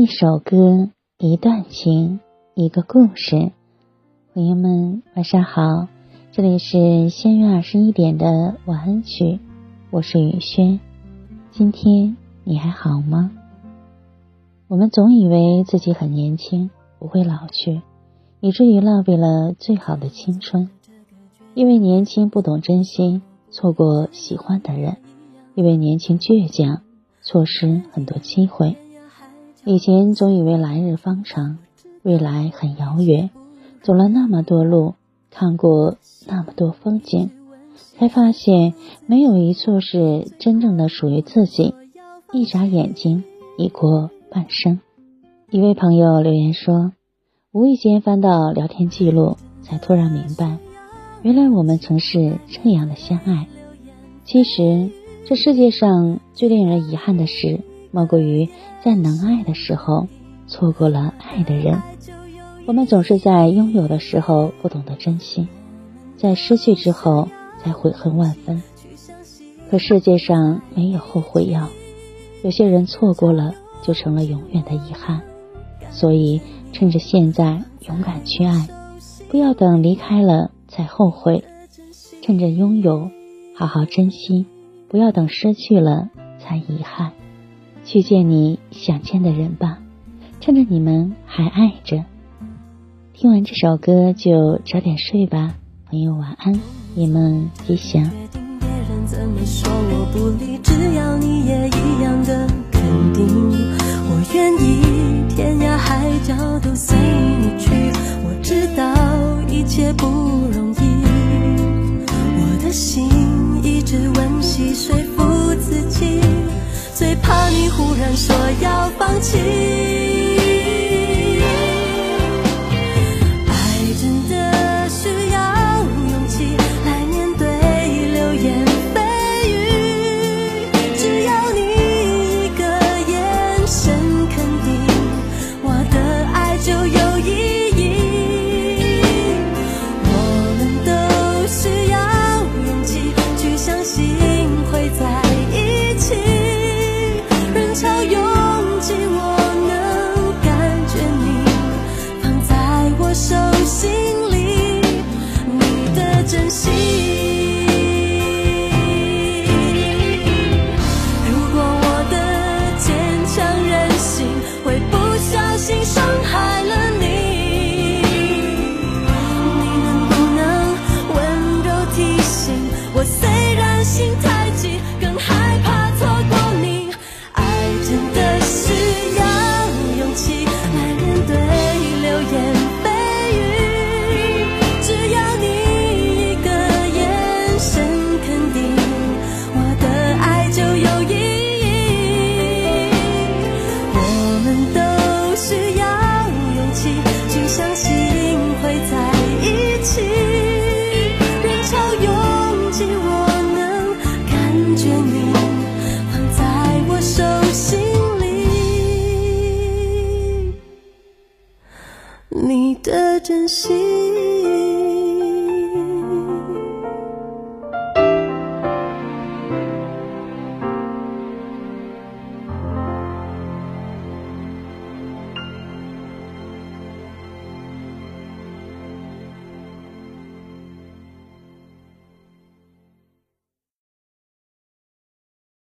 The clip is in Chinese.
一首歌，一段情，一个故事。朋友们，晚上好，这里是仙月二十一点的晚安曲，我是雨轩。今天你还好吗？我们总以为自己很年轻，不会老去，以至于浪费了最好的青春。因为年轻不懂珍惜，错过喜欢的人；因为年轻倔强，错失很多机会。以前总以为来日方长，未来很遥远，走了那么多路，看过那么多风景，才发现没有一处是真正的属于自己。一眨眼睛，已过半生。一位朋友留言说：“无意间翻到聊天记录，才突然明白，原来我们曾是这样的相爱。其实，这世界上最令人遗憾的事。”莫过于在能爱的时候错过了爱的人。我们总是在拥有的时候不懂得珍惜，在失去之后才悔恨万分。可世界上没有后悔药，有些人错过了就成了永远的遗憾。所以趁着现在勇敢去爱，不要等离开了才后悔。趁着拥有，好好珍惜，不要等失去了才遗憾。去见你想见的人吧，趁着你们还爱着。听完这首歌就早点睡吧，朋友晚安，你们吉祥。我愿意天涯海角都随你去，我知道一切不容易，我的心一直温习说服珍惜。